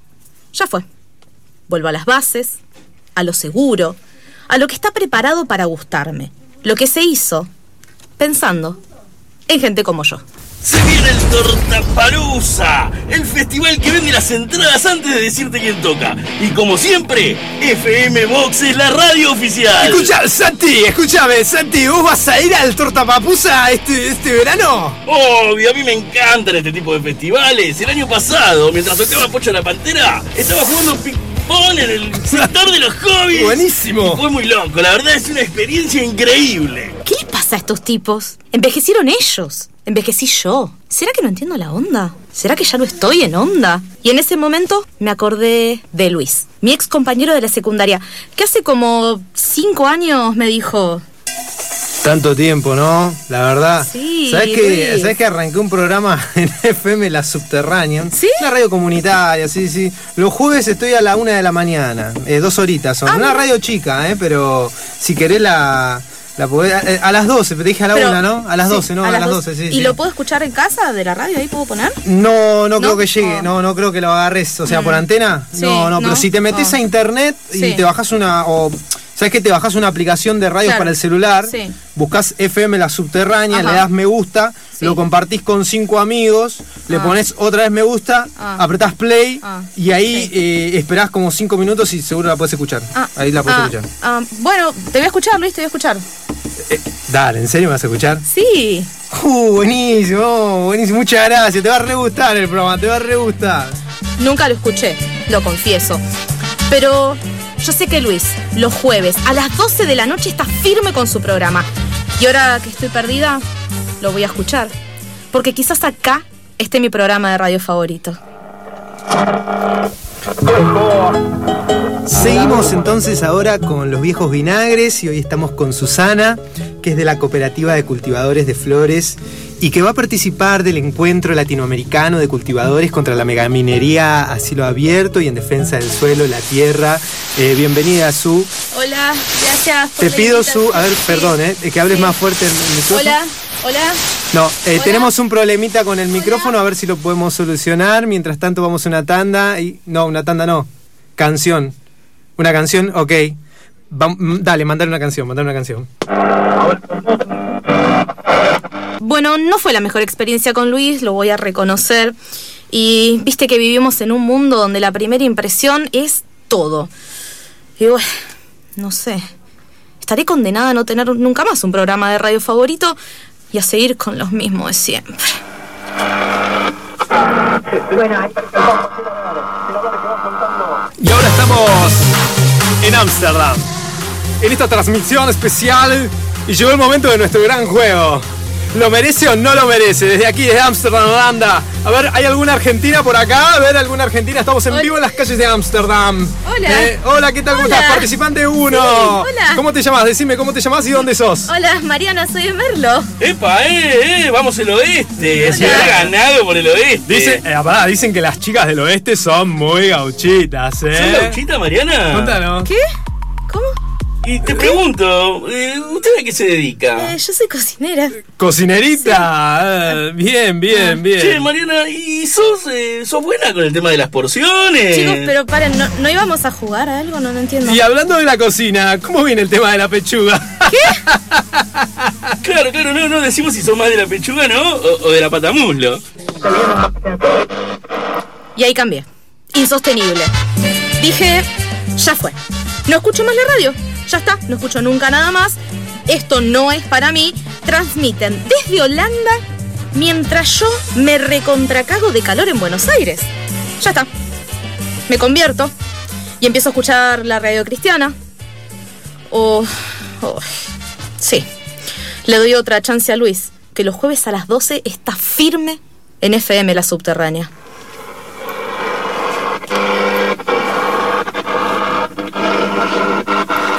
ya fue. Vuelvo a las bases, a lo seguro, a lo que está preparado para gustarme. Lo que se hizo pensando en gente como yo. Se viene el Tortapalusa, el festival que vende las entradas antes de decirte quién toca. Y como siempre, FM Box es la radio oficial. Escucha, Santi, escúchame, Santi, ¿vos vas a ir al Tortapapusa este, este verano? Obvio, a mí me encantan este tipo de festivales. El año pasado, mientras tocaba Pocho la Pantera, estaba jugando ping-pong en el sector de los hobbies. Buenísimo. Y fue muy loco, la verdad es una experiencia increíble. ¿Qué les pasa a estos tipos? Envejecieron ellos. Envejecí yo. ¿Será que no entiendo la onda? ¿Será que ya no estoy en onda? Y en ese momento me acordé de Luis, mi ex compañero de la secundaria, que hace como cinco años me dijo, Tanto tiempo, ¿no? La verdad. Sí, ¿Sabes que. ¿Sabes que arranqué un programa en FM La Subterránea? ¿Sí? Una radio comunitaria, sí, sí. Los jueves estoy a la una de la mañana. eh, dos horitas son. Ah, una radio chica, ¿eh? Pero si querés la. La podés- eh, a las 12, te dije a la Pero- una, ¿no? A las Sí, 12, ¿no? A, las 12, sí. ¿Y sí. lo puedo escuchar en casa de la radio? ¿Ahí puedo poner? No, no, creo que llegue, no, no creo que lo agarres, o sea, por antena. Sí, no, no, pero si te metes Ah. a internet y te bajas una, o, ¿sabes qué? Te bajas una aplicación de radios Claro. para el celular, Sí. buscas FM La Subterránea, Ajá. le das me gusta, lo compartís con cinco amigos, le Ah. pones otra vez me gusta, Ah. apretás play Ah. y ahí eh, esperás como cinco minutos y seguro la puedes escuchar. Ah, ahí la puedes ah, escuchar. bueno, te voy a escuchar, Luis, te voy a escuchar. Dale, ¿en serio me vas a escuchar? Sí. Uh, buenísimo, buenísimo, muchas gracias, te va a re gustar el programa, te va a re gustar. Nunca lo escuché, lo confieso. Pero yo sé que Luis, los jueves a las 12 de la noche está firme con su programa. Y ahora que estoy perdida, lo voy a escuchar. Porque quizás acá esté mi programa de radio favorito. Seguimos entonces ahora con los viejos vinagres y hoy estamos con Susana, que es de la Cooperativa de Cultivadores de Flores y que va a participar del encuentro latinoamericano de cultivadores contra la megaminería a cielo abierto y en defensa del suelo, la tierra. Eh, bienvenida, Su. Hola, gracias. por Te la pido, Su, a ver, perdón, eh, que hables más fuerte en el micrófono. Hola, hola. No, eh, Hola. tenemos un problemita con el micrófono, a ver si lo podemos solucionar. Mientras tanto vamos a una tanda y... No, una tanda no. Canción. Una canción, ok. Va- dale, mandar una canción, mandar una canción. Bueno, no fue la mejor experiencia con Luis, lo voy a reconocer. Y viste que vivimos en un mundo donde la primera impresión es todo. Y bueno, no sé. Estaré condenada a no tener nunca más un programa de radio favorito y a seguir con los mismos de siempre. Y ahora estamos en Ámsterdam. En esta transmisión especial. Y llegó el momento de nuestro gran juego. ¿Lo merece o no lo merece? Desde aquí, desde Ámsterdam, Holanda. A ver, ¿hay alguna argentina por acá? A ver, ¿alguna argentina? Estamos en vivo en las calles de Ámsterdam. Hola. Eh, hola, ¿qué tal? ¿Cómo estás? Participante 1. Sí, hola. ¿Cómo te llamas? Decime cómo te llamas y dónde sos. Hola, Mariana, soy de Merlo. ¡Epa, eh, eh! Vamos el oeste. Se ha ganado por el oeste. Dice, eh, pará, dicen que las chicas del oeste son muy gauchitas, ¿eh? ¿Sos gauchita, Mariana? Contanos. ¿Qué? ¿Cómo? Y te pregunto, eh, ¿usted a qué se dedica? Eh, yo soy cocinera. Cocinerita. eh, bien, bien, bien. Che, Mariana, ¿y sos, eh, sos buena con el tema de las porciones? Chicos, pero paren, ¿no, no íbamos a jugar a algo? No, no entiendo. Y hablando de la cocina, ¿cómo viene el tema de la pechuga? Claro, claro, no, no decimos si sos más de la pechuga, ¿no? O, o de la patamuslo. Y ahí cambié. Insostenible. Dije, ya fue. No escucho más la radio. Ya está, no escucho nunca nada más. Esto no es para mí. Transmiten desde Holanda mientras yo me recontracago de calor en Buenos Aires. Ya está. Me convierto y empiezo a escuchar la radio cristiana. O... o- sí. Le doy otra chance a Luis, que los jueves a las 12 está firme en FM La Subterránea.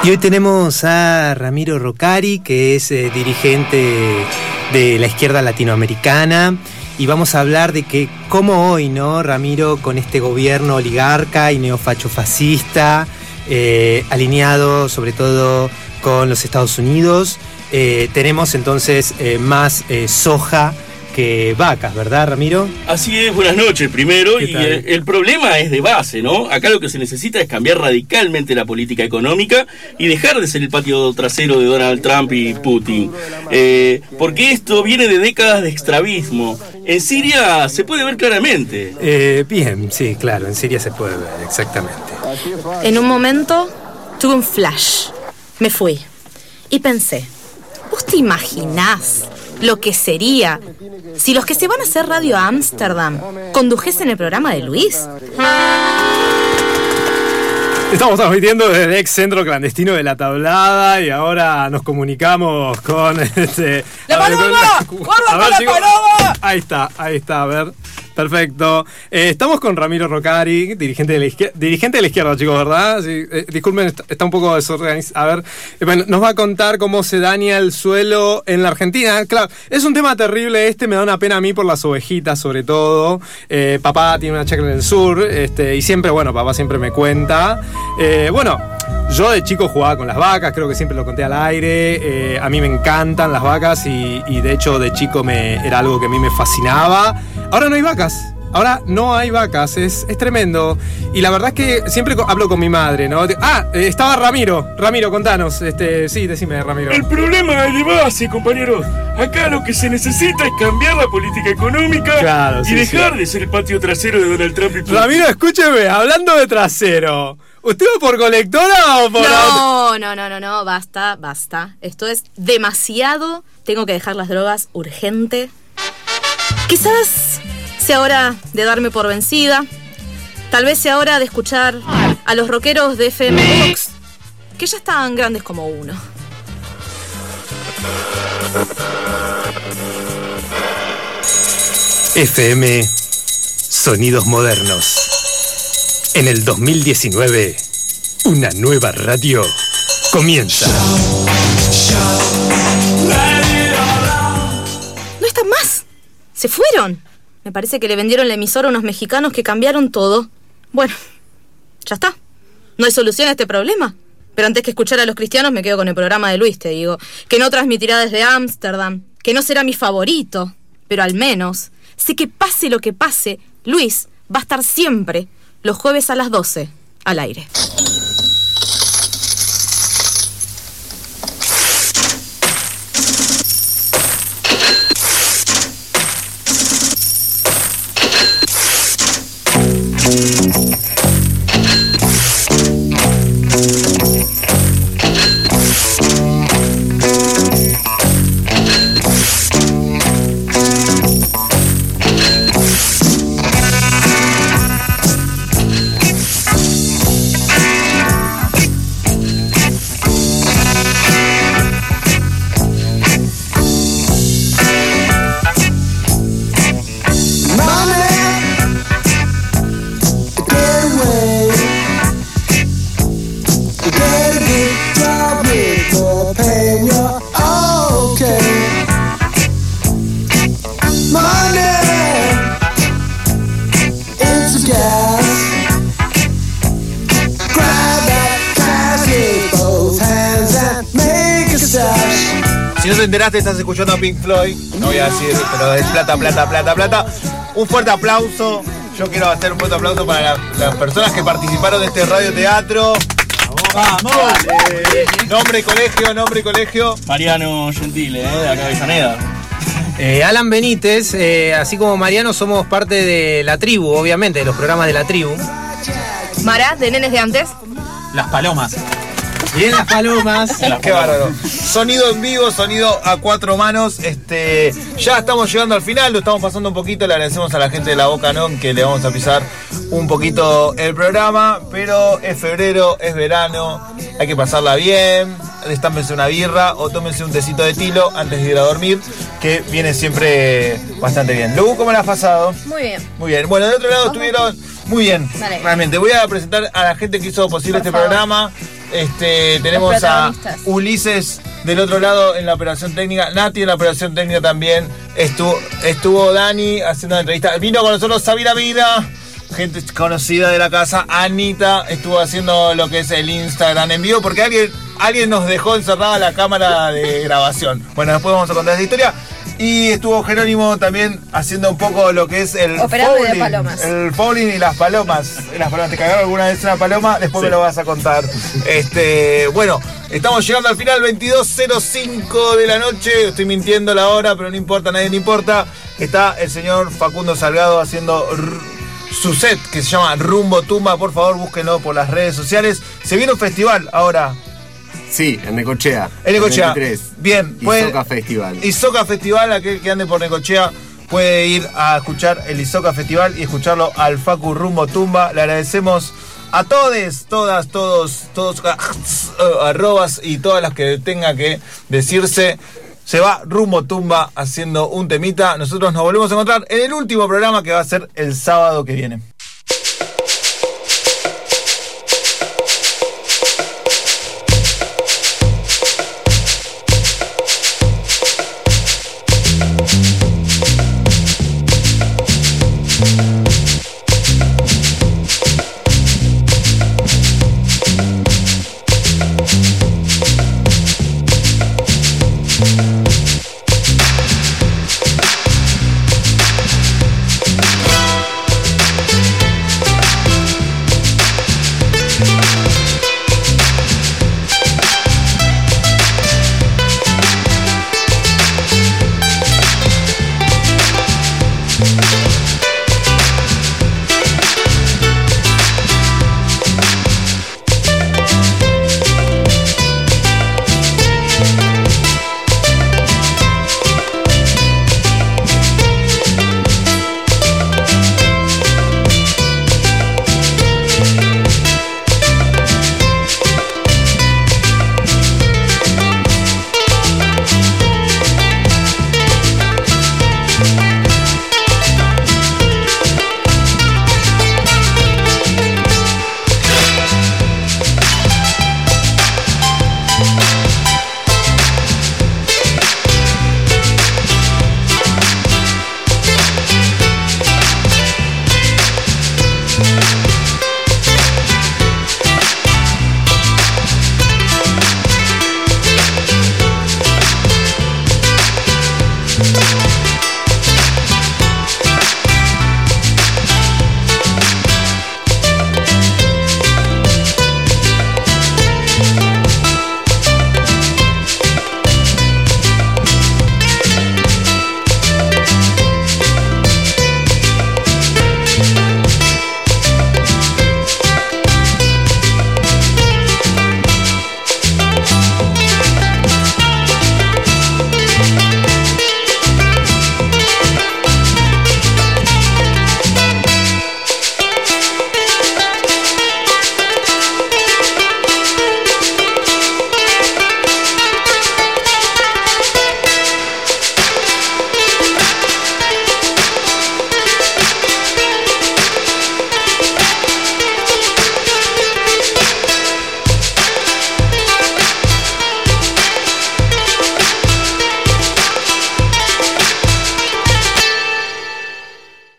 Y hoy tenemos a Ramiro Rocari, que es eh, dirigente de la izquierda latinoamericana. Y vamos a hablar de que, cómo hoy, ¿no, Ramiro, con este gobierno oligarca y neofacho fascista, eh, alineado sobre todo con los Estados Unidos, eh, tenemos entonces eh, más soja que vacas, ¿verdad, Ramiro? Así es, buenas noches primero. ¿Qué Y el problema es de base, ¿no? Acá lo que se necesita es cambiar radicalmente la política económica y dejar de ser el patio trasero de Donald Trump y Putin. Eh, porque esto viene de décadas de extravismo. En Siria se puede ver claramente. Eh, bien, sí, claro, en Siria se puede ver, exactamente. En un momento tuve un flash. Me fui. Y pensé, ¿vos te imaginás lo que sería si los que se van a hacer Radio Ámsterdam condujesen el programa de Luis? Estamos transmitiendo desde el ex centro clandestino de la tablada y ahora nos comunicamos con este. ¡La a ver, con- paloma! ¡Guarda a ver, con la paloma! Ahí está, ahí está, a ver. Perfecto. Eh, estamos con Ramiro Rocari, dirigente de la izquierda, dirigente de la izquierda, chicos, ¿verdad? Sí, eh, disculpen, está, un poco desorganizado. A ver, eh, bueno, nos va a contar cómo se daña el suelo en la Argentina. Claro, es un tema terrible este, me da una pena a mí por las ovejitas, sobre todo. Papá tiene una chacra en el sur, este, y siempre, bueno, papá siempre me cuenta. Bueno, yo de chico jugaba con las vacas, creo que siempre lo conté al aire. eh, a mí me encantan las vacas y, y de hecho de chico me, era algo que a mí me fascinaba. Ahora no hay vacas. Ahora no hay vacas, es, es tremendo. Y la verdad es que siempre hablo con mi madre, ¿no? Ah, eh, estaba Ramiro. Ramiro, contanos. Este, sí, decime, Ramiro. El problema es de base, compañeros. Acá lo que se necesita es cambiar la política económica Claro, y sí, dejar sí. de ser el patio trasero de Donald Trump y Putin. Ramiro, escúcheme, hablando de trasero. ¿Usted va por colectora o por No, no, no, no, no, basta, basta. Esto es demasiado. Tengo que dejar las drogas urgente. Quizás sea hora de darme por vencida. Tal vez sea hora de escuchar a los rockeros de FM Box, que ya están grandes como uno. FM Sonidos Modernos. En el 2019, una nueva radio comienza. No están más. Se fueron. Me parece que le vendieron la emisora a unos mexicanos que cambiaron todo. Bueno, ya está. No hay solución a este problema. Pero antes que escuchar a los cristianos me quedo con el programa de Luis, te digo. Que no transmitirá desde Ámsterdam. Que no será mi favorito. Pero al menos, sé que pase lo que pase, Luis va a estar siempre los jueves a las 12 al aire. Te estás escuchando a Pink Floyd. No voy a decir, pero es plata, plata, plata, plata. Un fuerte aplauso. Yo quiero hacer un fuerte aplauso para la- las personas que participaron de este radioteatro. ¡Vamos! Nombre y colegio, nombre y colegio. Mariano Gentile, ¿eh? de acá de Avellaneda. Eh, Alan Benítez, eh, así como Mariano, somos parte de la tribu, obviamente, de los programas de la tribu. Mara, de nenes de antes. Las palomas. Bien las palomas. Qué bárbaro. Sonido en vivo, sonido a cuatro manos. Este, ya estamos llegando al final, lo estamos pasando un poquito. Le agradecemos a la gente de la Boca Non que le vamos a pisar un poquito el programa. Pero es febrero, es verano, hay que pasarla bien. Destámpense una birra o tómense un tecito de tilo antes de ir a dormir, que viene siempre bastante bien. Lu, ¿cómo la has pasado? Muy bien. Muy bien. Bueno, de otro lado estuvieron muy bien. Dale. Realmente. Voy a presentar a la gente que hizo posible Por este favor. programa. Este, tenemos a. Ulises del otro lado en la operación técnica, Nati en la operación técnica también. Estuvo, estuvo Dani haciendo una entrevista. Vino con nosotros Sabina Vida, gente conocida de la casa. Anita estuvo haciendo lo que es el Instagram en vivo porque alguien, alguien nos dejó encerrada la cámara de grabación. Bueno, después vamos a contar esa historia. Y estuvo Jerónimo también haciendo un poco lo que es el Operando de fouling, palomas. El fouling y las palomas. Las palomas. ¿Te cagaron alguna vez una paloma? Después me lo vas a contar. Este, bueno, estamos llegando al final, 22.05 de la noche. Estoy mintiendo la hora, pero no importa, a nadie le importa. Está el señor Facundo Salgado haciendo su set que se llama Rumbo Tumba. Por favor, búsquenlo por las redes sociales. Se viene un festival ahora. Sí, en Necochea. En Necochea. 23. Bien, puede- Isoca Festival. Isoca Festival, aquel que ande por Necochea puede ir a escuchar el Isoca Festival y escucharlo al Facu Rumbo Tumba. Le agradecemos a todos, todas, todos, todos, uh, arrobas y todas las que tenga que decirse. Se va Rumbo Tumba haciendo un temita. Nosotros nos volvemos a encontrar en el último programa que va a ser el sábado que viene.